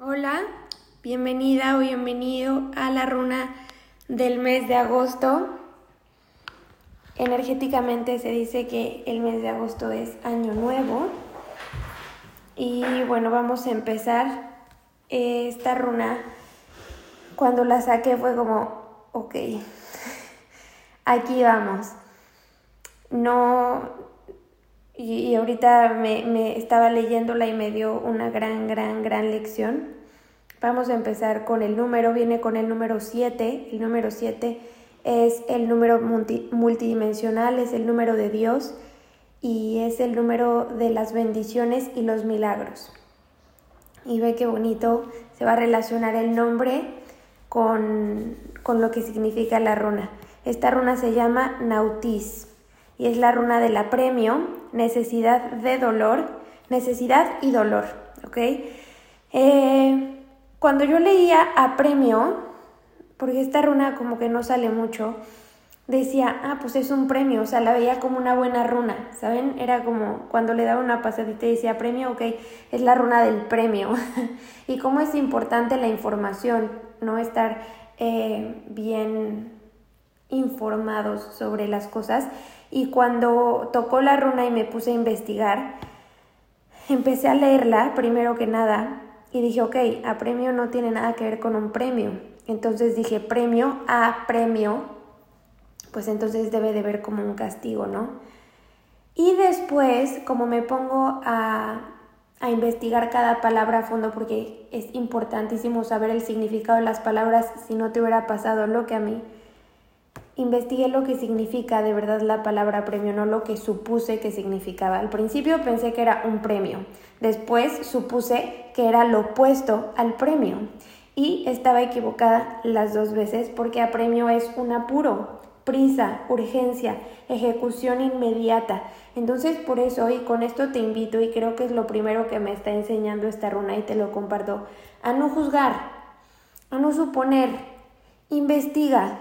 Hola, bienvenida o bienvenido a la runa del mes de agosto. Energéticamente se dice que el mes de agosto es año nuevo. Y bueno, vamos a empezar esta runa. Cuando la saqué fue como, ok, aquí vamos. No, y, ahorita me, estaba leyéndola y me dio una gran, gran, gran lección. Vamos a empezar con el número, viene con el número 7. El número 7 es el número multidimensional, es el número de Dios y es el número de las bendiciones y los milagros. Y ve qué bonito se va a relacionar el nombre con, con lo que significa la runa. Esta runa se llama Nautis y es la runa del apremio, necesidad de dolor, necesidad y dolor, ¿ok? Eh, cuando yo leía apremio, porque esta runa como que no sale mucho, decía, ah, pues es un premio, o sea, la veía como una buena runa, ¿saben? Era como cuando le daba una pasadita y decía premio, ok, es la runa del premio. y cómo es importante la información, no estar eh, bien informados sobre las cosas y cuando tocó la runa y me puse a investigar, empecé a leerla primero que nada y dije, ok, a premio no tiene nada que ver con un premio. Entonces dije, premio a premio, pues entonces debe de ver como un castigo, ¿no? Y después, como me pongo a, a investigar cada palabra a fondo, porque es importantísimo saber el significado de las palabras si no te hubiera pasado lo que a mí, investigué lo que significa de verdad la palabra premio, no lo que supuse que significaba. Al principio pensé que era un premio, después supuse que era lo opuesto al premio y estaba equivocada las dos veces porque a premio es un apuro, prisa, urgencia, ejecución inmediata. Entonces por eso y con esto te invito y creo que es lo primero que me está enseñando esta runa y te lo comparto, a no juzgar, a no suponer, investiga.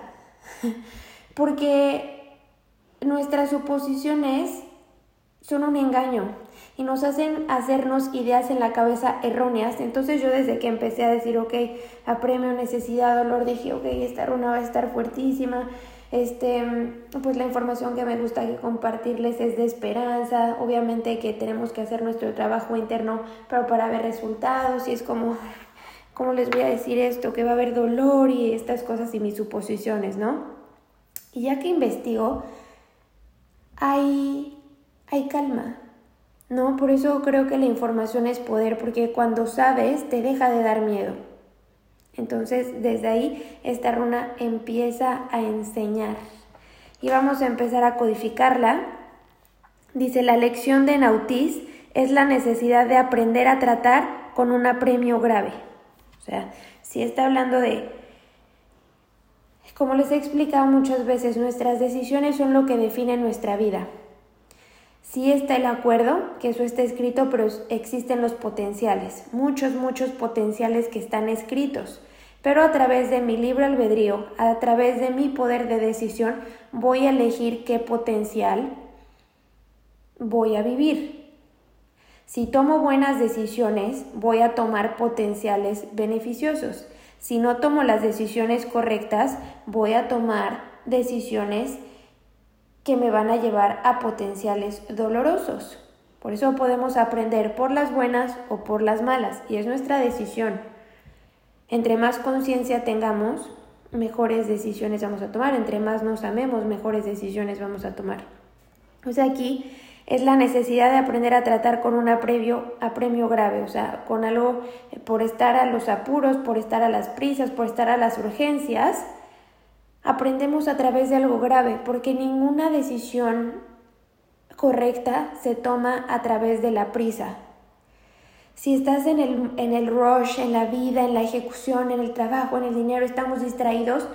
porque nuestras suposiciones son un engaño y nos hacen hacernos ideas en la cabeza erróneas. Entonces yo desde que empecé a decir, ok, apremio, necesidad, dolor, dije, ok, esta runa va a estar fuertísima. Este, pues la información que me gusta compartirles es de esperanza, obviamente que tenemos que hacer nuestro trabajo interno, pero para ver resultados y es como, ¿cómo les voy a decir esto? Que va a haber dolor y estas cosas y mis suposiciones, ¿no? Y ya que investigo, hay, hay calma, ¿no? Por eso creo que la información es poder, porque cuando sabes te deja de dar miedo. Entonces, desde ahí, esta runa empieza a enseñar. Y vamos a empezar a codificarla. Dice, la lección de Nautis es la necesidad de aprender a tratar con un apremio grave. O sea, si está hablando de como les he explicado muchas veces, nuestras decisiones son lo que define nuestra vida. Sí está el acuerdo, que eso está escrito, pero existen los potenciales, muchos, muchos potenciales que están escritos. Pero a través de mi libre albedrío, a través de mi poder de decisión, voy a elegir qué potencial voy a vivir. Si tomo buenas decisiones, voy a tomar potenciales beneficiosos. Si no tomo las decisiones correctas, voy a tomar decisiones que me van a llevar a potenciales dolorosos. Por eso podemos aprender por las buenas o por las malas, y es nuestra decisión. Entre más conciencia tengamos, mejores decisiones vamos a tomar. Entre más nos amemos, mejores decisiones vamos a tomar. O sea, aquí es la necesidad de aprender a tratar con un apremio, apremio grave, o sea, con algo eh, por estar a los apuros, por estar a las prisas, por estar a las urgencias, aprendemos a través de algo grave, porque ninguna decisión correcta se toma a través de la prisa. Si estás en el, en el rush, en la vida, en la ejecución, en el trabajo, en el dinero, estamos distraídos,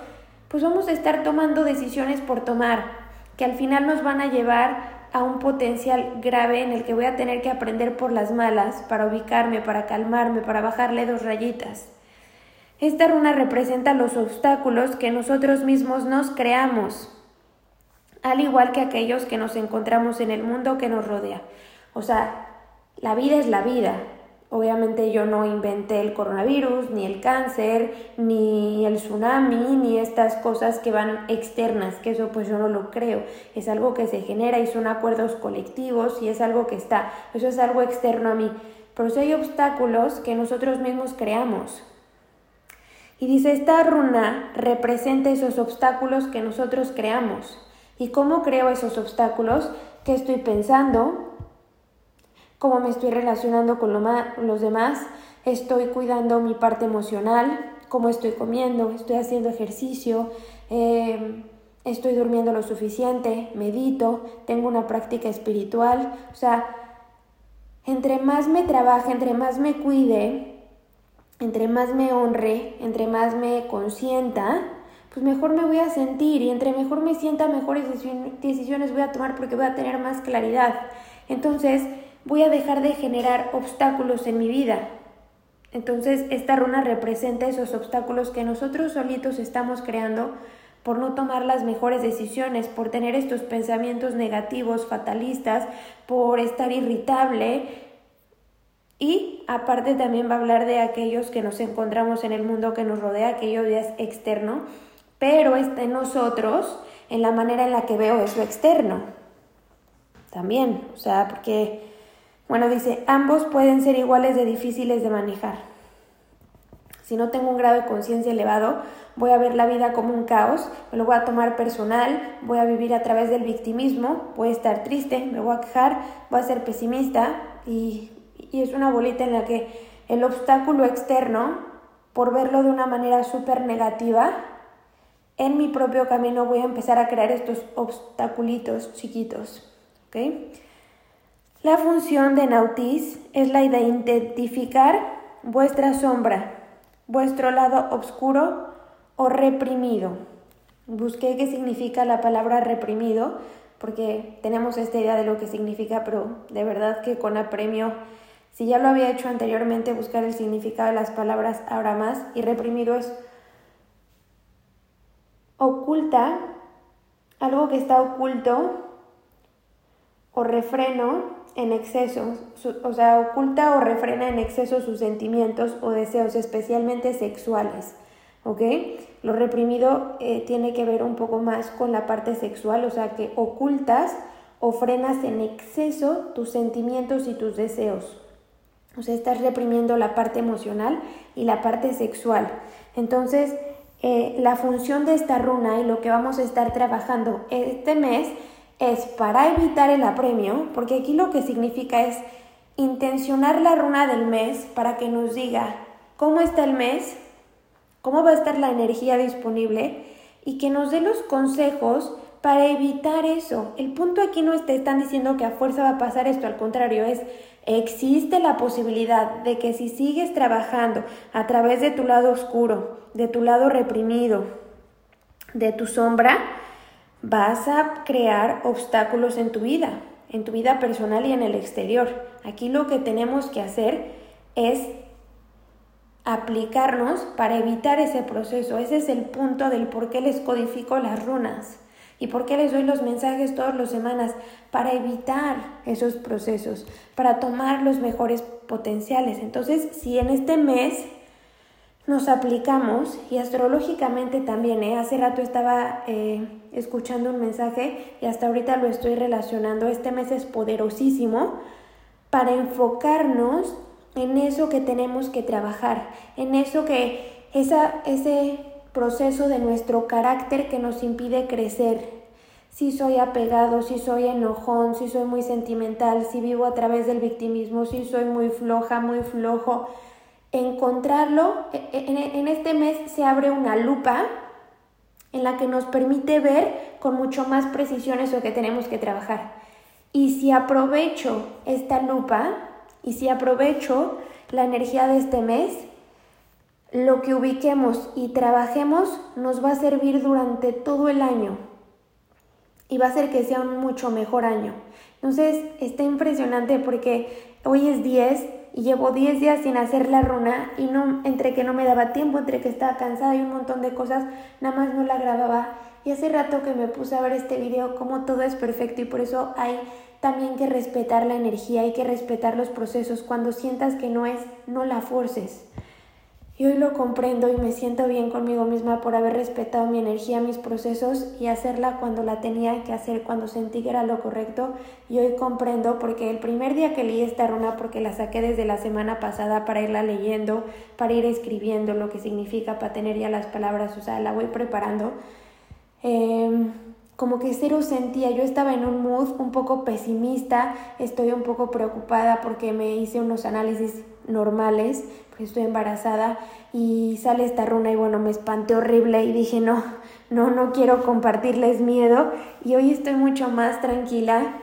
pues vamos a estar tomando decisiones por tomar, que al final nos van a llevar a un potencial grave en el que voy a tener que aprender por las malas para ubicarme, para calmarme, para bajarle dos rayitas. Esta runa representa los obstáculos que nosotros mismos nos creamos, al igual que aquellos que nos encontramos en el mundo que nos rodea. O sea, la vida es la vida. Obviamente yo no inventé el coronavirus, ni el cáncer, ni el tsunami, ni estas cosas que van externas, que eso pues yo no lo creo. Es algo que se genera y son acuerdos colectivos y es algo que está. Eso es algo externo a mí. Pero si hay obstáculos que nosotros mismos creamos. Y dice, esta runa representa esos obstáculos que nosotros creamos. ¿Y cómo creo esos obstáculos? ¿Qué estoy pensando? Cómo me estoy relacionando con los demás, estoy cuidando mi parte emocional, cómo estoy comiendo, estoy haciendo ejercicio, eh, estoy durmiendo lo suficiente, medito, tengo una práctica espiritual, o sea, entre más me trabaje, entre más me cuide, entre más me honre, entre más me consienta, pues mejor me voy a sentir y entre mejor me sienta, mejores decisiones voy a tomar porque voy a tener más claridad. Entonces, voy a dejar de generar obstáculos en mi vida. Entonces, esta runa representa esos obstáculos que nosotros solitos estamos creando por no tomar las mejores decisiones, por tener estos pensamientos negativos, fatalistas, por estar irritable. Y aparte también va a hablar de aquellos que nos encontramos en el mundo que nos rodea, aquello ya es externo, pero está en nosotros, en la manera en la que veo eso externo. También, o sea, porque bueno, dice, ambos pueden ser iguales de difíciles de manejar. Si no tengo un grado de conciencia elevado, voy a ver la vida como un caos, me lo voy a tomar personal, voy a vivir a través del victimismo, voy a estar triste, me voy a quejar, voy a ser pesimista y, es una bolita en la que el obstáculo externo, por verlo de una manera súper negativa, en mi propio camino voy a empezar a crear estos obstaculitos chiquitos. ¿okay? La función de Nautis es la de identificar vuestra sombra, vuestro lado oscuro o reprimido. Busqué qué significa la palabra reprimido, porque tenemos esta idea de lo que significa, pero de verdad que con apremio, si ya lo había hecho anteriormente, buscar el significado de las palabras ahora más, y reprimido es oculta, algo que está oculto, o refreno, en exceso, o sea, oculta o refrena en exceso sus sentimientos o deseos, especialmente sexuales. ¿Ok? Lo reprimido eh, tiene que ver un poco más con la parte sexual, o sea, que ocultas o frenas en exceso tus sentimientos y tus deseos. O sea, estás reprimiendo la parte emocional y la parte sexual. Entonces, eh, la función de esta runa y lo que vamos a estar trabajando este mes es para evitar el apremio, porque aquí lo que significa es intencionar la runa del mes para que nos diga cómo está el mes, cómo va a estar la energía disponible y que nos dé los consejos para evitar eso. El punto aquí no te están diciendo que a fuerza va a pasar esto, al contrario, es existe la posibilidad de que si sigues trabajando a través de tu lado oscuro, de tu lado reprimido, de tu sombra, vas a crear obstáculos en tu vida, en tu vida personal y en el exterior. Aquí lo que tenemos que hacer es aplicarnos para evitar ese proceso. Ese es el punto del por qué les codifico las runas y por qué les doy los mensajes todas las semanas, para evitar esos procesos, para tomar los mejores potenciales. Entonces, si en este mes nos aplicamos y astrológicamente también, ¿eh? hace rato estaba eh, escuchando un mensaje y hasta ahorita lo estoy relacionando, este mes es poderosísimo para enfocarnos en eso que tenemos que trabajar, en eso que, esa, ese proceso de nuestro carácter que nos impide crecer. Si soy apegado, si soy enojón, si soy muy sentimental, si vivo a través del victimismo, si soy muy floja, muy flojo, encontrarlo, e, e, en este mes se abre una lupa en la que nos permite ver con mucho más precisión eso que tenemos que trabajar. Y si aprovecho esta lupa y si aprovecho la energía de este mes, lo que ubiquemos y trabajemos nos va a servir durante todo el año y va a hacer que sea un mucho mejor año. Entonces está impresionante porque hoy es 10 y llevo 10 días sin hacer la runa y no entre que no me daba tiempo, entre que estaba cansada y un montón de cosas, nada más no la grababa. Y hace rato que me puse a ver este video como todo es perfecto y por eso hay también que respetar la energía, hay que respetar los procesos. Cuando sientas que no es, no la forces. Y hoy lo comprendo y me siento bien conmigo misma por haber respetado mi energía, mis procesos y hacerla cuando la tenía que hacer, cuando sentí que era lo correcto. Y hoy comprendo porque el primer día que leí esta runa, porque la saqué desde la semana pasada para irla leyendo, para ir escribiendo lo que significa, para tener ya las palabras, o sea, la voy preparando. Eh, como que cero sentía, yo estaba en un mood un poco pesimista, estoy un poco preocupada porque me hice unos análisis normales, estoy embarazada y sale esta runa y bueno, me espanté horrible y dije no, no, no quiero compartirles miedo y hoy estoy mucho más tranquila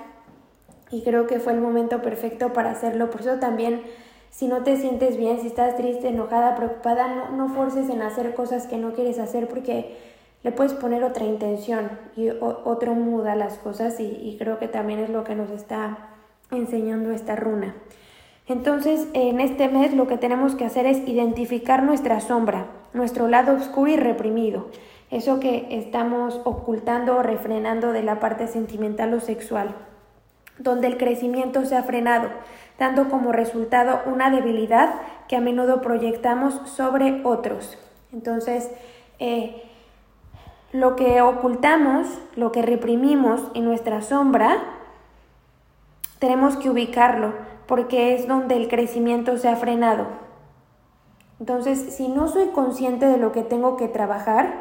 y creo que fue el momento perfecto para hacerlo, por eso también si no te sientes bien, si estás triste, enojada, preocupada, no, no forces en hacer cosas que no quieres hacer porque le puedes poner otra intención y otro mood a las cosas y, creo que también es lo que nos está enseñando esta runa. Entonces, en este mes lo que tenemos que hacer es identificar nuestra sombra, nuestro lado oscuro y reprimido, eso que estamos ocultando o refrenando de la parte sentimental o sexual, donde el crecimiento se ha frenado, dando como resultado una debilidad que a menudo proyectamos sobre otros. Entonces, eh, lo que ocultamos, lo que reprimimos en nuestra sombra, tenemos que ubicarlo porque es donde el crecimiento se ha frenado. Entonces, si no soy consciente de lo que tengo que trabajar,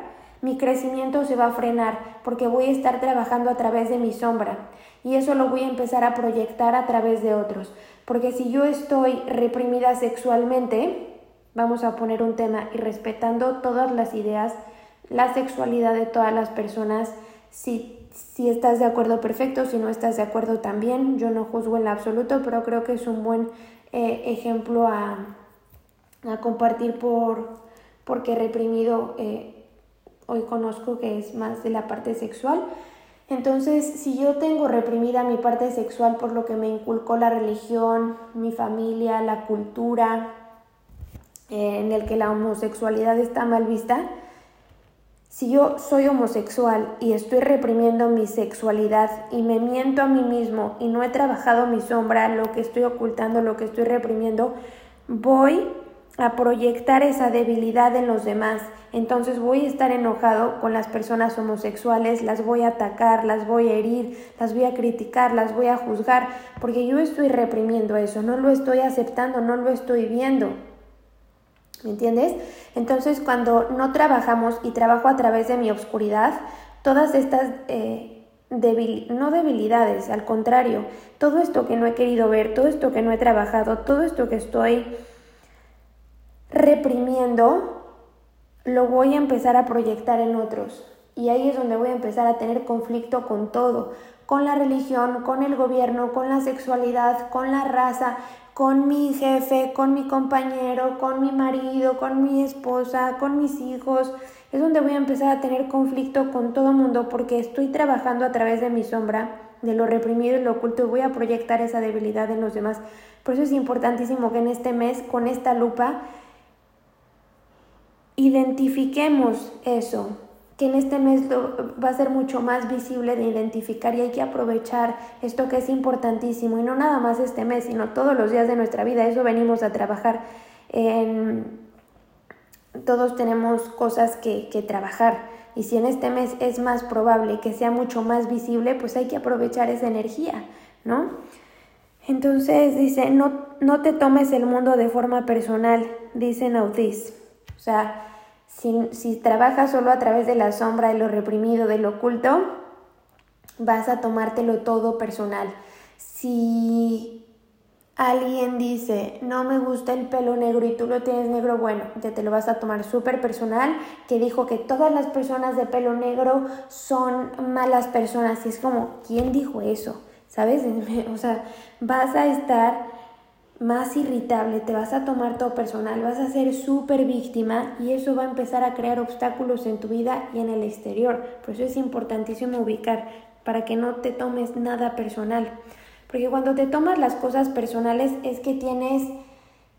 mi crecimiento se va a frenar porque voy a estar trabajando a través de mi sombra y eso lo voy a empezar a proyectar a través de otros. Porque si yo estoy reprimida sexualmente, vamos a poner un tema y respetando todas las ideas la sexualidad de todas las personas. Si, si estás de acuerdo, perfecto. Si no estás de acuerdo, también. Yo no juzgo en absoluto, pero creo que es un buen eh, ejemplo a, a, compartir por, porque reprimido eh, hoy conozco que es más de la parte sexual. Entonces, si yo tengo reprimida mi parte sexual por lo que me inculcó la religión, mi familia, la cultura, eh, en el que la homosexualidad está mal vista, si yo soy homosexual y estoy reprimiendo mi sexualidad y me miento a mí mismo y no he trabajado mi sombra, lo que estoy ocultando, lo que estoy reprimiendo, voy a proyectar esa debilidad en los demás. Entonces voy a estar enojado con las personas homosexuales, las voy a atacar, las voy a herir, las voy a criticar, las voy a juzgar, porque yo estoy reprimiendo eso, no lo estoy aceptando, no lo estoy viendo. ¿Me entiendes? Entonces, cuando no trabajamos y trabajo a través de mi oscuridad, todas estas, eh, no debilidades, al contrario, todo esto que no he querido ver, todo esto que no he trabajado, todo esto que estoy reprimiendo, lo voy a empezar a proyectar en otros. Y ahí es donde voy a empezar a tener conflicto con todo, con la religión, con el gobierno, con la sexualidad, con la raza, con mi jefe, con mi compañero, con mi marido, con mi esposa, con mis hijos. Es donde voy a empezar a tener conflicto con todo mundo porque estoy trabajando a través de mi sombra, de lo reprimido y lo oculto y voy a proyectar esa debilidad en los demás. Por eso es importantísimo que en este mes, con esta lupa, identifiquemos eso, que en este mes va a ser mucho más visible de identificar y hay que aprovechar esto que es importantísimo y no nada más este mes, sino todos los días de nuestra vida. Eso venimos a trabajar. En... Todos tenemos cosas que, trabajar y si en este mes es más probable que sea mucho más visible, pues hay que aprovechar esa energía, ¿no? Entonces dice, no, no te tomes el mundo de forma personal, dice Nautis. O sea, si, trabajas solo a través de la sombra, de lo reprimido, de lo oculto, vas a tomártelo todo personal. Si alguien dice, no me gusta el pelo negro y tú lo tienes negro, bueno, ya te lo vas a tomar súper personal, que dijo que todas las personas de pelo negro son malas personas. Y es como, ¿quién dijo eso? ¿Sabes? O sea, vas a estar más irritable, te vas a tomar todo personal, vas a ser súper víctima y eso va a empezar a crear obstáculos en tu vida y en el exterior. Por eso es importantísimo ubicar para que no te tomes nada personal. Porque cuando te tomas las cosas personales es que tienes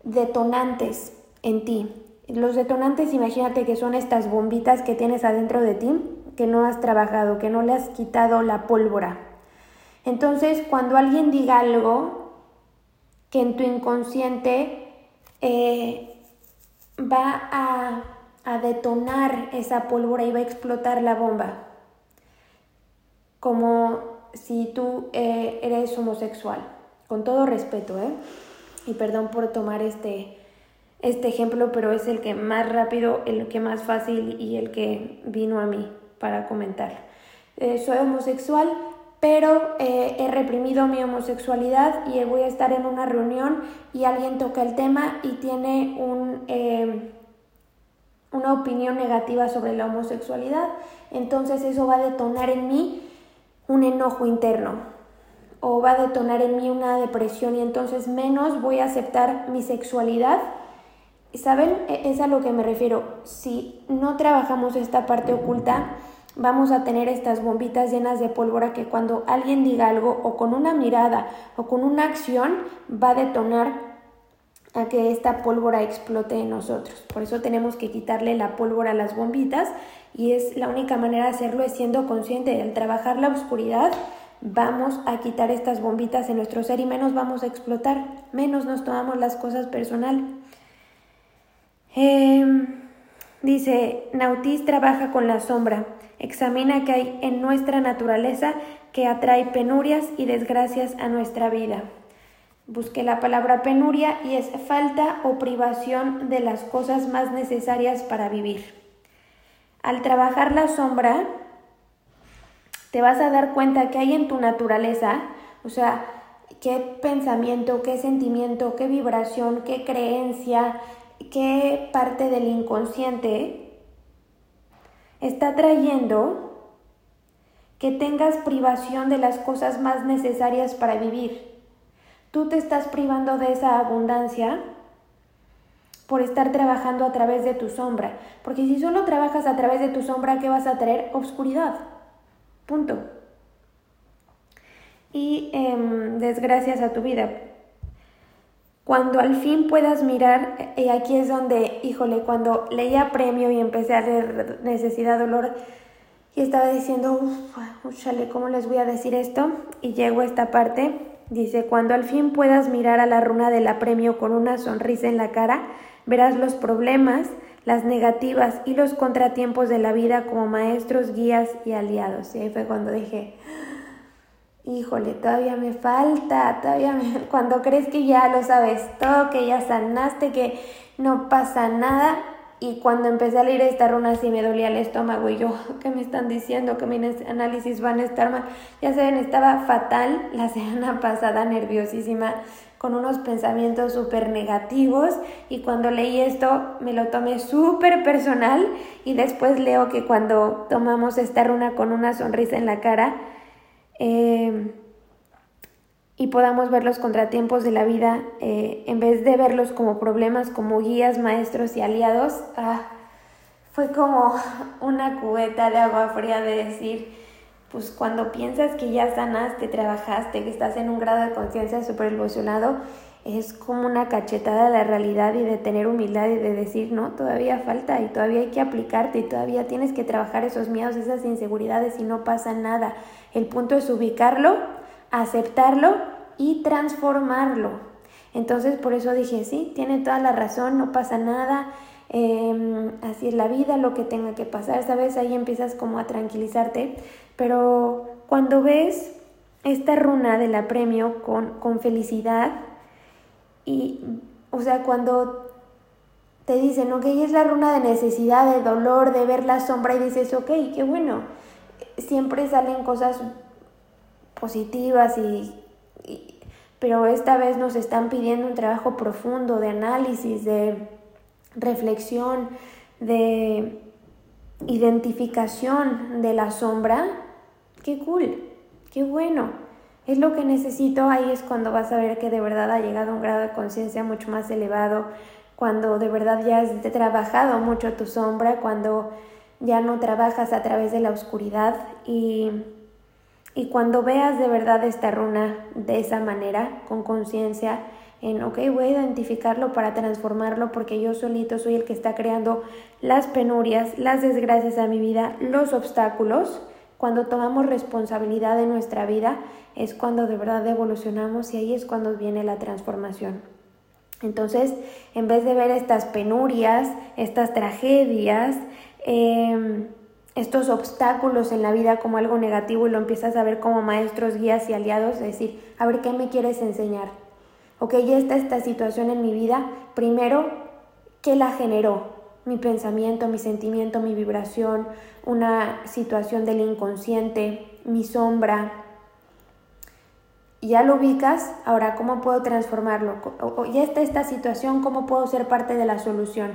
detonantes en ti. Los detonantes, imagínate que son estas bombitas que tienes adentro de ti, que no has trabajado, que no le has quitado la pólvora. Entonces, cuando alguien diga algo que en tu inconsciente eh, va a, detonar esa pólvora y va a explotar la bomba, como si tú eh, eres homosexual, con todo respeto, ¿eh? Y perdón por tomar este, este ejemplo, pero es el que más rápido, el que más fácil y el que vino a mí para comentar. Eh, soy homosexual, pero eh, he reprimido mi homosexualidad y voy a estar en una reunión y alguien toca el tema y tiene un, eh, una opinión negativa sobre la homosexualidad, entonces eso va a detonar en mí un enojo interno o va a detonar en mí una depresión y entonces menos voy a aceptar mi sexualidad ¿Saben? E, es a lo que me refiero. Si no trabajamos esta parte oculta, vamos a tener estas bombitas llenas de pólvora que cuando alguien diga algo o con una mirada o con una acción va a detonar a que esta pólvora explote en nosotros. Por eso tenemos que quitarle la pólvora a las bombitas y es la única manera de hacerlo siendo consciente. Al trabajar la oscuridad vamos a quitar estas bombitas en nuestro ser y menos vamos a explotar, menos nos tomamos las cosas personal. Em, dice, Nautis trabaja con la sombra, examina qué hay en nuestra naturaleza que atrae penurias y desgracias a nuestra vida. Busqué la palabra penuria y es falta o privación de las cosas más necesarias para vivir. Al trabajar la sombra, te vas a dar cuenta que hay en tu naturaleza, o sea, qué pensamiento, qué sentimiento, qué vibración, qué creencia, qué parte del inconsciente está trayendo que tengas privación de las cosas más necesarias para vivir. Tú te estás privando de esa abundancia por estar trabajando a través de tu sombra. Porque si solo trabajas a través de tu sombra, ¿qué vas a traer? Obscuridad. Punto. Y em, desgracias a tu vida. Cuando al fin puedas mirar, y aquí es donde, híjole, cuando leía premio y empecé a leer necesidad, dolor, y estaba diciendo, uff, ¿cómo les voy a decir esto? Y llego a esta parte, dice, cuando al fin puedas mirar a la runa de la premio con una sonrisa en la cara, verás los problemas, las negativas y los contratiempos de la vida como maestros, guías y aliados. Y ahí fue cuando dije, híjole, todavía me falta, todavía cuando crees que ya lo sabes todo, que ya sanaste, que no pasa nada. Y cuando empecé a leer esta runa sí me dolía el estómago y yo, ¿qué me están diciendo? Que mis análisis van a estar mal. Ya saben, estaba fatal la semana pasada, nerviosísima, con unos pensamientos súper negativos y cuando leí esto me lo tomé súper personal y después leo que cuando tomamos esta runa con una sonrisa en la cara, Em, y podamos ver los contratiempos de la vida eh, en vez de verlos como problemas, como guías, maestros y aliados. Ah, fue como una cubeta de agua fría de decir, pues cuando piensas que ya sanaste, trabajaste, que estás en un grado de conciencia súper evolucionado, es como una cachetada de la realidad y de tener humildad y de decir, no, todavía falta y todavía hay que aplicarte y todavía tienes que trabajar esos miedos, esas inseguridades y no pasa nada. El punto es ubicarlo, aceptarlo y transformarlo. Entonces por eso dije, sí, tiene toda la razón, no pasa nada, em, así es la vida, lo que tenga que pasar, ¿sabes? Ahí empiezas como a tranquilizarte, pero cuando ves esta runa del apremio con, con felicidad, y, o sea, cuando te dicen, ok, es la runa de necesidad, de dolor, de ver la sombra y dices, ok, qué bueno, siempre salen cosas positivas y, pero esta vez nos están pidiendo un trabajo profundo de análisis, de reflexión, de identificación de la sombra. Qué cool, qué bueno. Es lo que necesito, ahí es cuando vas a ver que de verdad ha llegado a un grado de conciencia mucho más elevado, cuando de verdad ya has trabajado mucho tu sombra, cuando ya no trabajas a través de la oscuridad y, y cuando veas de verdad esta runa de esa manera, con conciencia, en, ok, voy a identificarlo para transformarlo porque yo solito soy el que está creando las penurias, las desgracias a mi vida, los obstáculos. Cuando tomamos responsabilidad de nuestra vida es cuando de verdad evolucionamos y ahí es cuando viene la transformación. Entonces, en vez de ver estas penurias, estas tragedias, em, estos obstáculos en la vida como algo negativo y lo empiezas a ver como maestros, guías y aliados, es decir, a ver qué me quieres enseñar. Ok, ya está esta situación en mi vida. Primero, ¿qué la generó? Mi pensamiento, mi sentimiento, mi vibración, una situación del inconsciente, mi sombra. Ya lo ubicas, ahora, ¿cómo puedo transformarlo? Ya está esta situación, ¿cómo puedo ser parte de la solución?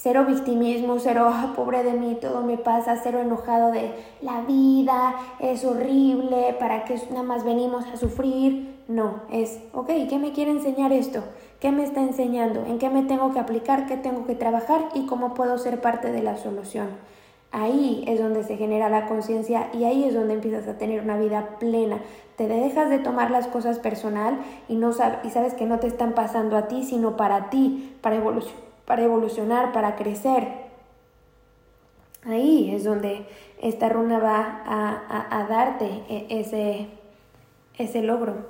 Cero victimismo, cero, oh, pobre de mí, todo me pasa, cero enojado de la vida, es horrible, ¿para qué nada más venimos a sufrir? No, es, ok, ¿qué me quiere enseñar esto? ¿Qué me está enseñando? ¿En qué me tengo que aplicar? ¿Qué tengo que trabajar? ¿Y cómo puedo ser parte de la solución? Ahí es donde se genera la conciencia y ahí es donde empiezas a tener una vida plena. Te dejas de tomar las cosas personal y, no y sabes que no te están pasando a ti, sino para ti, para evolucionar para evolucionar, para crecer. Ahí es donde esta runa va a, darte e, ese, ese logro.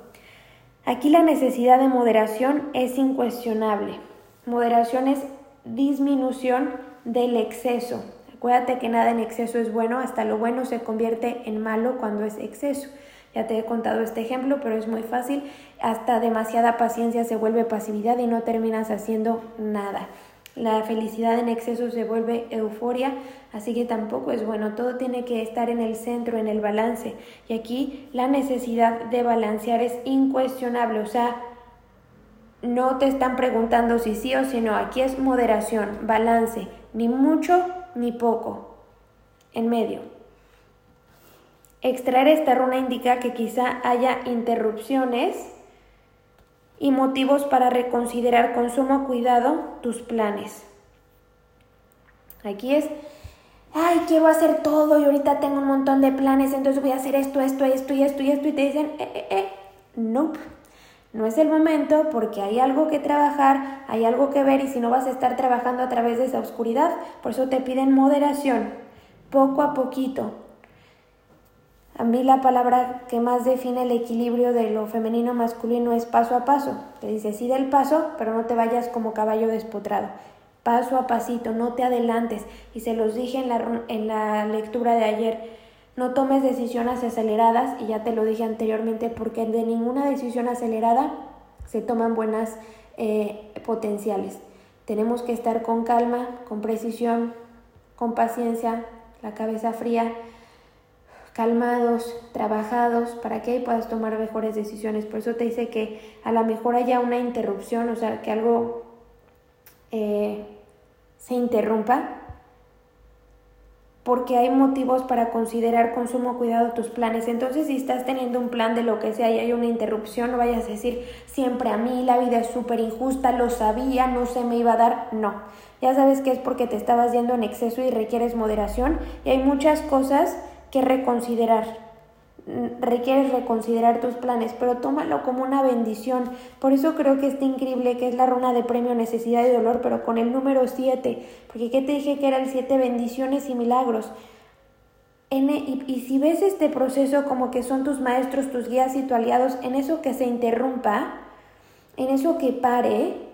Aquí la necesidad de moderación es incuestionable. Moderación es disminución del exceso. Acuérdate que nada en exceso es bueno, hasta lo bueno se convierte en malo cuando es exceso. Ya te he contado este ejemplo, pero es muy fácil. Hasta demasiada paciencia se vuelve pasividad y no terminas haciendo nada. La felicidad en exceso se vuelve euforia, así que tampoco es bueno. Todo tiene que estar en el centro, en el balance. Y aquí la necesidad de balancear es incuestionable. O sea, no te están preguntando si sí o si no. Aquí es moderación, balance, ni mucho ni poco. En medio. Extraer esta runa indica que quizá haya interrupciones y motivos para reconsiderar con sumo cuidado tus planes. Aquí es, ay, quiero hacer todo y ahorita tengo un montón de planes, entonces voy a hacer esto, esto, esto y esto y esto y te dicen, eh, eh, eh, nope. No es el momento porque hay algo que trabajar, hay algo que ver y si no vas a estar trabajando a través de esa oscuridad, por eso te piden moderación, poco a poquito, a la palabra que más define el equilibrio de lo femenino masculino es paso a paso. Te dice sí del paso, pero no te vayas como caballo despotrado. Paso a pasito, no te adelantes. Y se los dije en la, en la lectura de ayer. No tomes decisiones aceleradas, y ya te lo dije anteriormente, porque de ninguna decisión acelerada se toman buenas eh, potenciales. Tenemos que estar con calma, con precisión, con paciencia, la cabeza fría calmados, trabajados, para que puedas tomar mejores decisiones. Por eso te dice que a lo mejor haya una interrupción, o sea, que algo eh, se interrumpa, porque hay motivos para considerar con sumo cuidado tus planes. Entonces, si estás teniendo un plan de lo que sea y hay una interrupción, no vayas a decir siempre a mí la vida es súper injusta, lo sabía, no se me iba a dar. No, ya sabes que es porque te estabas yendo en exceso y requieres moderación y hay muchas cosas que reconsiderar. Mm, requieres reconsiderar tus planes, pero tómalo como una bendición. Por eso creo que está increíble que es la runa de premio necesidad y dolor, pero con el número 7. Porque ¿qué te dije que eran siete bendiciones y milagros? y, y si ves este proceso como que son tus maestros, tus guías y tus aliados, en eso que se interrumpa, en eso que pare,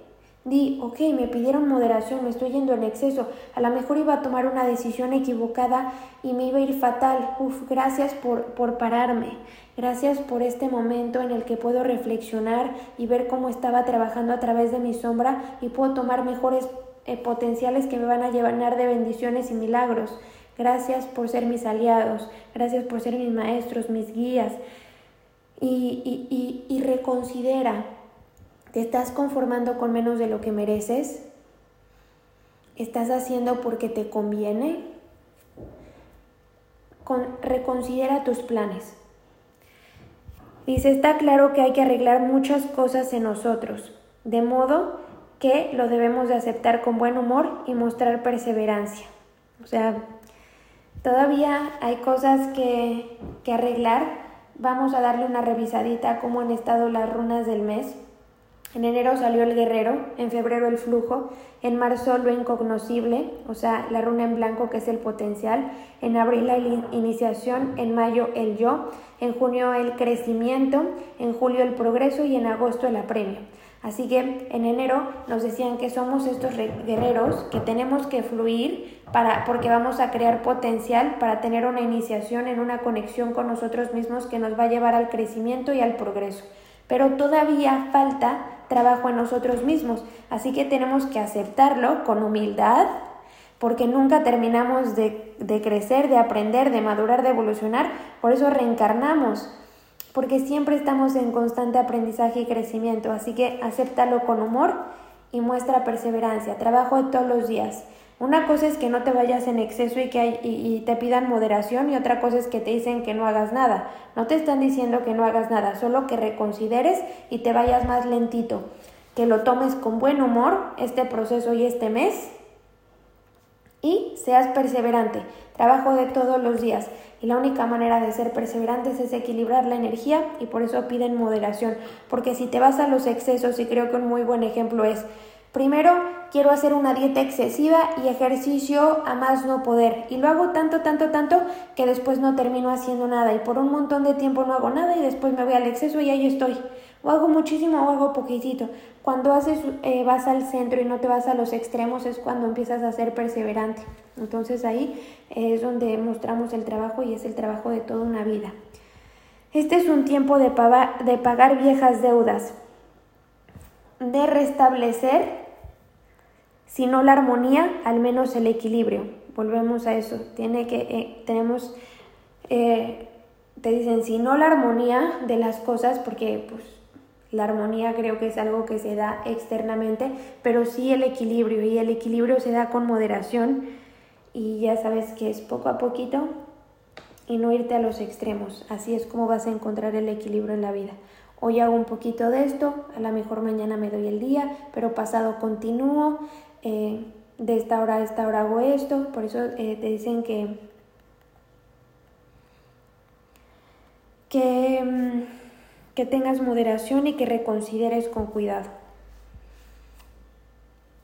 Di, ok, me pidieron moderación, me estoy yendo en exceso, a lo mejor iba a tomar una decisión equivocada y me iba a ir fatal. Uf, gracias por, por pararme, gracias por este momento en el que puedo reflexionar y ver cómo estaba trabajando a través de mi sombra y puedo tomar mejores eh, potenciales que me van a llevar de bendiciones y milagros. Gracias por ser mis aliados, gracias por ser mis maestros, mis guías. Y, y, y, y reconsidera ¿Te estás conformando con menos de lo que mereces? ¿Estás haciendo porque te conviene? reconsidera tus planes. Dice, está claro que hay que arreglar muchas cosas en nosotros, de modo que lo debemos de aceptar con buen humor y mostrar perseverancia. O sea, todavía hay cosas que, que arreglar. Vamos a darle una revisadita a cómo han estado las runas del mes En enero salió el guerrero, en febrero el flujo, en marzo lo incognoscible, o sea, la runa en blanco que es el potencial, en abril la iniciación, en mayo el yo, en junio el crecimiento, en julio el progreso y en agosto el apremio. Así que en enero nos decían que somos estos guerreros que tenemos que fluir para porque vamos a crear potencial para tener una iniciación en una conexión con nosotros mismos que nos va a llevar al crecimiento y al progreso. Pero todavía falta trabajo en nosotros mismos, así que tenemos que aceptarlo con humildad, porque nunca terminamos de, de crecer, de aprender, de madurar, de evolucionar, por eso reencarnamos porque siempre estamos en constante aprendizaje y crecimiento, así que acéptalo con humor y muestra perseverancia, trabajo todos los días. Una cosa es que no te vayas en exceso y que y, te pidan moderación y otra cosa es que te dicen que no hagas nada. No te están diciendo que no hagas nada, solo que reconsideres y te vayas más lentito, que lo tomes con buen humor este proceso y este mes y seas perseverante. Trabajo de todos los días. Y la única manera de ser perseverantes es equilibrar la energía y por eso piden moderación. Porque si te vas a los excesos, y creo que un muy buen ejemplo es, primero quiero hacer una dieta excesiva y ejercicio a más no poder. Y lo hago tanto, tanto, tanto que después no termino haciendo nada. Y por un montón de tiempo no hago nada y después me voy al exceso y ahí estoy. O hago muchísimo o hago poquitito. Cuando haces, eh, vas al centro y no te vas a los extremos es cuando empiezas a ser perseverante. Entonces ahí es donde mostramos el trabajo y es el trabajo de toda una vida. Este es un tiempo de, de pagar viejas deudas, de restablecer, si no la armonía, al menos el equilibrio. Volvemos a eso. Tiene que, eh, tenemos, eh, te dicen, si no la armonía de las cosas, porque pues la armonía creo que es algo que se da externamente, pero sí el equilibrio y el equilibrio se da con moderación y ya sabes que es poco a poquito y no irte a los extremos. Así es como vas a encontrar el equilibrio en la vida. Hoy hago un poquito de esto, a lo mejor mañana me doy el día, pero pasado continúo, eh, de esta hora a esta hora hago esto, por eso eh, te dicen que... que mm, que tengas moderación y que reconsideres con cuidado.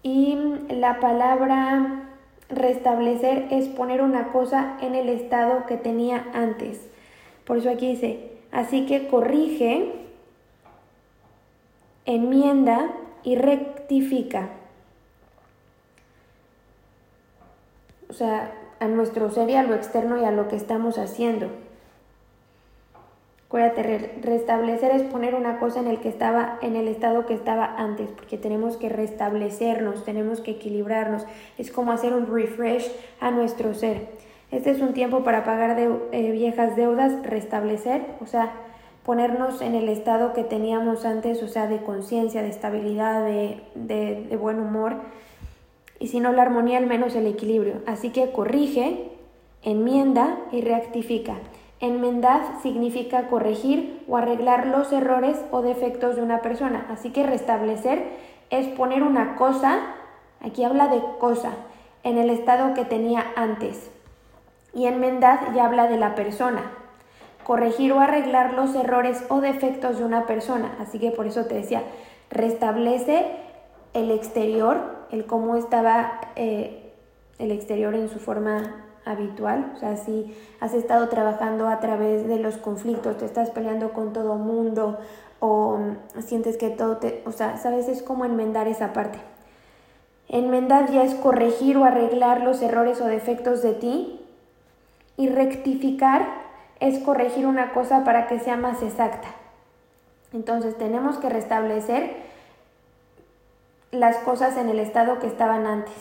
Y la palabra restablecer es poner una cosa en el estado que tenía antes. Por eso aquí dice, así que corrige, enmienda y rectifica. O sea, a nuestro ser y a lo externo y a lo que estamos haciendo. Acuérdate, restablecer es poner una cosa en el que estaba, en el estado que estaba antes, porque tenemos que restablecernos, tenemos que equilibrarnos. Es como hacer un refresh a nuestro ser. Este es un tiempo para pagar eh, viejas deudas, restablecer, o sea, ponernos en el estado que teníamos antes, o sea, de conciencia, de estabilidad, de, de buen humor. Y si no la armonía, al menos el equilibrio. Así que corrige, enmienda y rectifica. Enmendad significa corregir o arreglar los errores o defectos de una persona. Así que restablecer es poner una cosa, aquí habla de cosa, en el estado que tenía antes. Y enmendad ya habla de la persona. Corregir o arreglar los errores o defectos de una persona. Así que por eso te decía, restablece el exterior, el cómo estaba eh, el exterior en su forma habitual, o sea, si has estado trabajando a través de los conflictos, te estás peleando con todo mundo o sientes que todo te, o sea, sabes, es como enmendar esa parte. Enmendar ya es corregir o arreglar los errores o defectos de ti y rectificar es corregir una cosa para que sea más exacta. Entonces tenemos que restablecer las cosas en el estado que estaban antes.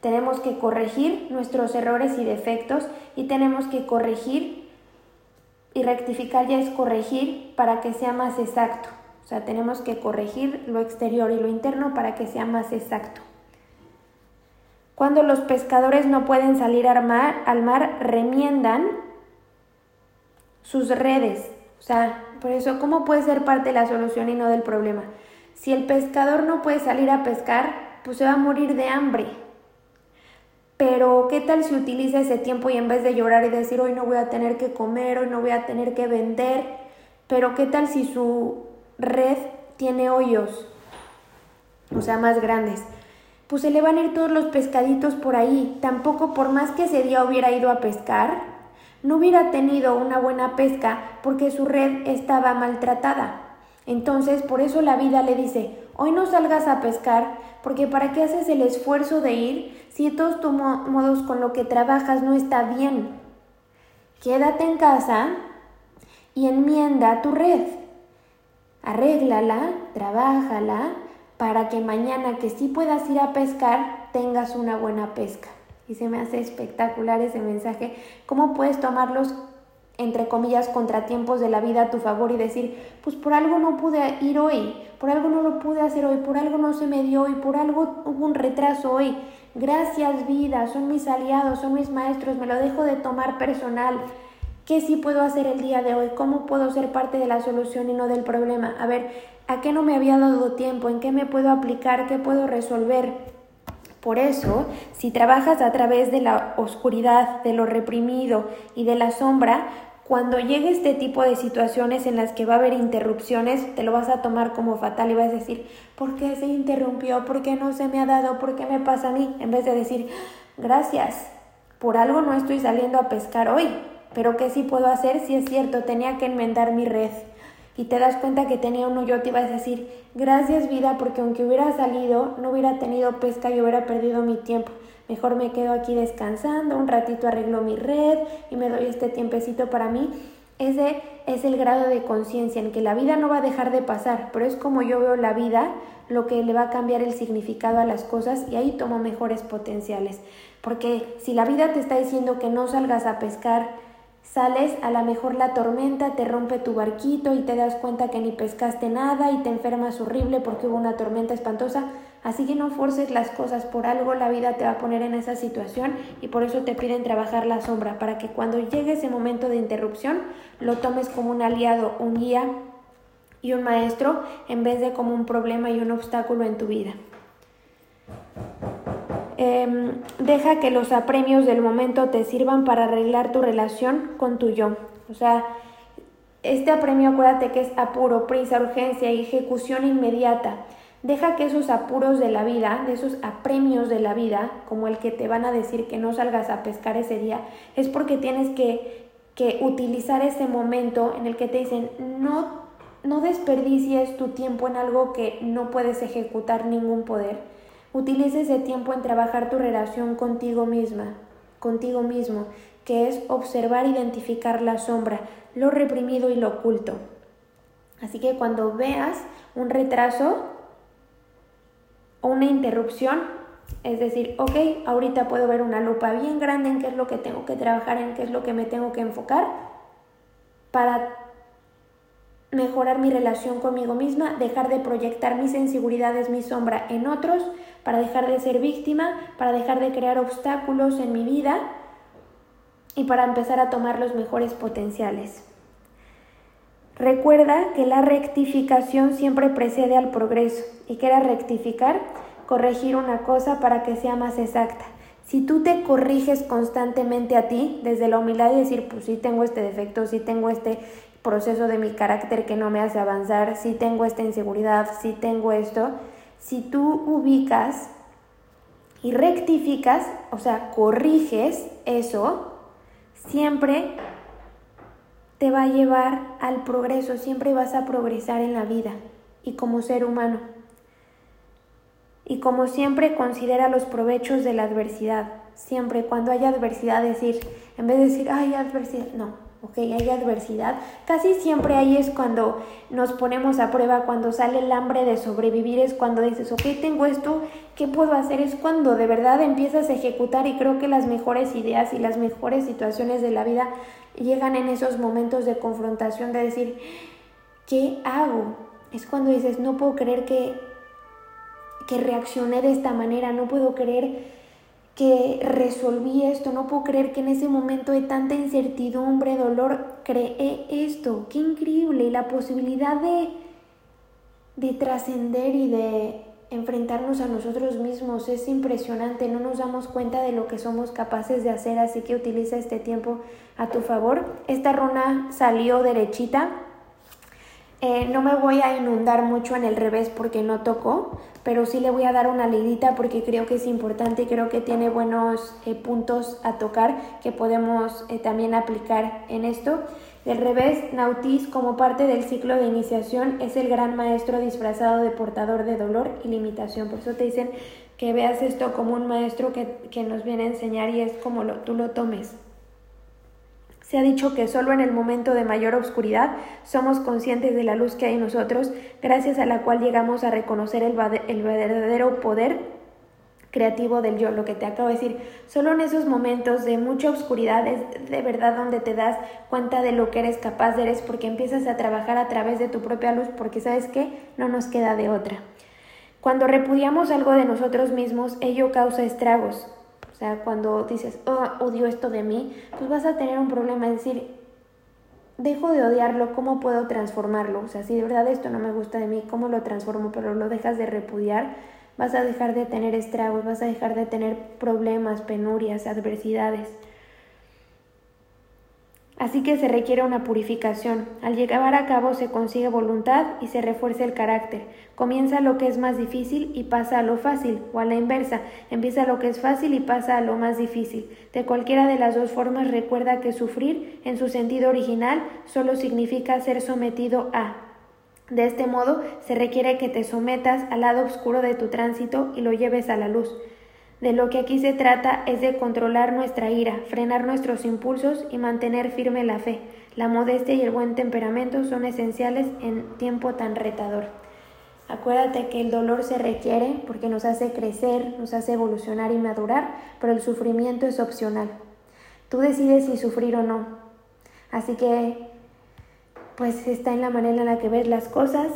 Tenemos que corregir nuestros errores y defectos y tenemos que corregir y rectificar ya es corregir para que sea más exacto. O sea, tenemos que corregir lo exterior y lo interno para que sea más exacto. Cuando los pescadores no pueden salir al mar, al mar remiendan sus redes. O sea, por eso, ¿cómo puede ser parte de la solución y no del problema? Si el pescador no puede salir a pescar, pues se va a morir de hambre. Pero ¿qué tal si utiliza ese tiempo y en vez de llorar y decir hoy no voy a tener que comer, hoy no voy a tener que vender, pero qué tal si su red tiene hoyos? o sea, más grandes. Pues se le van a ir todos los pescaditos por ahí. Tampoco por más que ese día hubiera ido a pescar, no hubiera tenido una buena pesca porque su red estaba maltratada. Entonces, por eso la vida le dice, hoy no salgas a pescar, porque para qué haces el esfuerzo de ir si todos modos con lo que trabajas no está bien. Quédate en casa y enmienda tu red. Arréglala, trabájala, para que mañana que sí puedas ir a pescar, tengas una buena pesca. Y se me hace espectacular ese mensaje. ¿Cómo puedes tomarlos, entre comillas, contratiempos de la vida a tu favor y decir, pues por algo no pude ir hoy, por algo no lo pude hacer hoy, por algo no se me dio hoy, por algo hubo un retraso hoy. Gracias vida, son mis aliados, son mis maestros, me lo dejo de tomar personal. ¿Qué sí puedo hacer el día de hoy? ¿Cómo puedo ser parte de la solución y no del problema? A ver, ¿a qué no me había dado tiempo? ¿En qué me puedo aplicar? ¿Qué puedo resolver? Por eso, si trabajas a través de la oscuridad, de lo reprimido y de la sombra, cuando llegue este tipo de situaciones en las que va a haber interrupciones, te lo vas a tomar como fatal y vas a decir, ¿por qué se interrumpió? ¿Por qué no se me ha dado? ¿Por qué me pasa a mí? En vez de decir, gracias, por algo no estoy saliendo a pescar hoy. Pero ¿qué sí puedo hacer? Si es cierto, tenía que enmendar mi red. Y te das cuenta que tenía uno, yo te iba a decir, gracias vida, porque aunque hubiera salido, no hubiera tenido pesca y hubiera perdido mi tiempo. Mejor me quedo aquí descansando, un ratito arreglo mi red y me doy este tiempecito para mí. Ese es el grado de conciencia en que la vida no va a dejar de pasar, pero es como yo veo la vida lo que le va a cambiar el significado a las cosas y ahí tomo mejores potenciales. Porque si la vida te está diciendo que no salgas a pescar, Sales, a lo mejor la tormenta te rompe tu barquito y te das cuenta que ni pescaste nada y te enfermas horrible porque hubo una tormenta espantosa. Así que no forces las cosas por algo, la vida te va a poner en esa situación y por eso te piden trabajar la sombra, para que cuando llegue ese momento de interrupción lo tomes como un aliado, un guía y un maestro en vez de como un problema y un obstáculo en tu vida. Em, deja que los apremios del momento te sirvan para arreglar tu relación con tu yo. O sea, este apremio acuérdate que es apuro, prisa, urgencia y ejecución inmediata. Deja que esos apuros de la vida, de esos apremios de la vida, como el que te van a decir que no salgas a pescar ese día, es porque tienes que, que utilizar ese momento en el que te dicen no, no desperdicies tu tiempo en algo que no puedes ejecutar ningún poder Utiliza ese tiempo en trabajar tu relación contigo misma, contigo mismo, que es observar, identificar la sombra, lo reprimido y lo oculto. Así que cuando veas un retraso o una interrupción, es decir, ok, ahorita puedo ver una lupa bien grande en qué es lo que tengo que trabajar, en qué es lo que me tengo que enfocar para mejorar mi relación conmigo misma, dejar de proyectar mis inseguridades, mi sombra en otros, para dejar de ser víctima, para dejar de crear obstáculos en mi vida y para empezar a tomar los mejores potenciales. Recuerda que la rectificación siempre precede al progreso y que era rectificar, corregir una cosa para que sea más exacta. Si tú te corriges constantemente a ti, desde la humildad y decir, pues sí tengo este defecto, sí tengo este proceso de mi carácter que no me hace avanzar, si tengo esta inseguridad, si tengo esto, si tú ubicas y rectificas, o sea, corriges eso, siempre te va a llevar al progreso, siempre vas a progresar en la vida y como ser humano. Y como siempre considera los provechos de la adversidad, siempre cuando haya adversidad decir, en vez de decir, ay, adversidad, no, ok, hay adversidad, casi siempre ahí es cuando nos ponemos a prueba, cuando sale el hambre de sobrevivir, es cuando dices, ok, tengo esto, ¿qué puedo hacer? Es cuando de verdad empiezas a ejecutar y creo que las mejores ideas y las mejores situaciones de la vida llegan en esos momentos de confrontación, de decir, ¿qué hago? Es cuando dices, no puedo creer que, que reaccioné de esta manera, no puedo creer que resolví esto, no puedo creer que en ese momento de tanta incertidumbre, dolor, creé esto, qué increíble, y la posibilidad de, de trascender y de enfrentarnos a nosotros mismos es impresionante, no nos damos cuenta de lo que somos capaces de hacer, así que utiliza este tiempo a tu favor. Esta runa salió derechita, Eh, no me voy a inundar mucho en el revés porque no tocó, pero sí le voy a dar una leidita porque creo que es importante y creo que tiene buenos eh, puntos a tocar que podemos eh, también aplicar en esto. Del revés, Nautis, como parte del ciclo de iniciación, es el gran maestro disfrazado de portador de dolor y limitación. Por eso te dicen que veas esto como un maestro que, que nos viene a enseñar y es como lo, tú lo tomes. Se ha dicho que solo en el momento de mayor oscuridad somos conscientes de la luz que hay en nosotros, gracias a la cual llegamos a reconocer el, verdadero poder creativo del yo, lo que te acabo de decir. Solo en esos momentos de mucha oscuridad es de verdad donde te das cuenta de lo que eres capaz de eres porque empiezas a trabajar a través de tu propia luz porque sabes que no nos queda de otra. Cuando repudiamos algo de nosotros mismos, ello causa estragos. O sea, cuando dices, oh, odio esto de mí, pues vas a tener un problema. Es decir, dejo de odiarlo, ¿cómo puedo transformarlo? O sea, si de verdad esto no me gusta de mí, ¿cómo lo transformo? Pero lo dejas de repudiar, vas a dejar de tener estragos, vas a dejar de tener problemas, penurias, adversidades. Así que se requiere una purificación. Al llevar a cabo se consigue voluntad y se refuerza el carácter. Comienza lo que es más difícil y pasa a lo fácil, o a la inversa, empieza lo que es fácil y pasa a lo más difícil. De cualquiera de las dos formas recuerda que sufrir, en su sentido original, solo significa ser sometido a. De este modo, se requiere que te sometas al lado oscuro de tu tránsito y lo lleves a la luz. De lo que aquí se trata es de controlar nuestra ira, frenar nuestros impulsos y mantener firme la fe. La modestia y el buen temperamento son esenciales en tiempo tan retador. Acuérdate que el dolor se requiere porque nos hace crecer, nos hace evolucionar y madurar, pero el sufrimiento es opcional. Tú decides si sufrir o no. Así que, pues está en la manera en la que ves las cosas.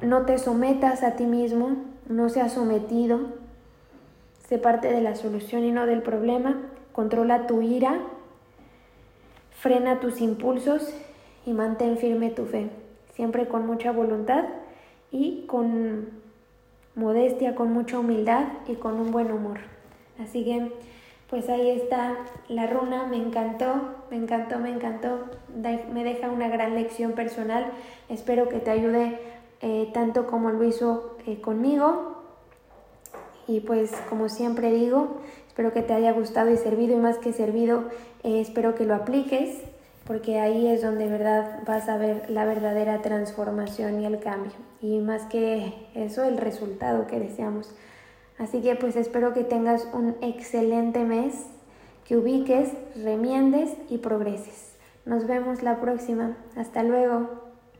No te sometas a ti mismo, no seas sometido, Sé parte de la solución y no del problema. Controla tu ira, frena tus impulsos y mantén firme tu fe. Siempre con mucha voluntad y con modestia, con mucha humildad y con un buen humor. Así que, pues ahí está la runa, me encantó, me encantó, me encantó, me deja una gran lección personal. Espero que te ayude eh, tanto como lo hizo eh, conmigo y pues como siempre digo, espero que te haya gustado y servido y más que servido, eh, espero que lo apliques porque ahí es donde verdad vas a ver la verdadera transformación y el cambio y más que eso el resultado que deseamos. Así que pues espero que tengas un excelente mes, que ubiques, remiendes y progreses. Nos vemos la próxima. Hasta luego.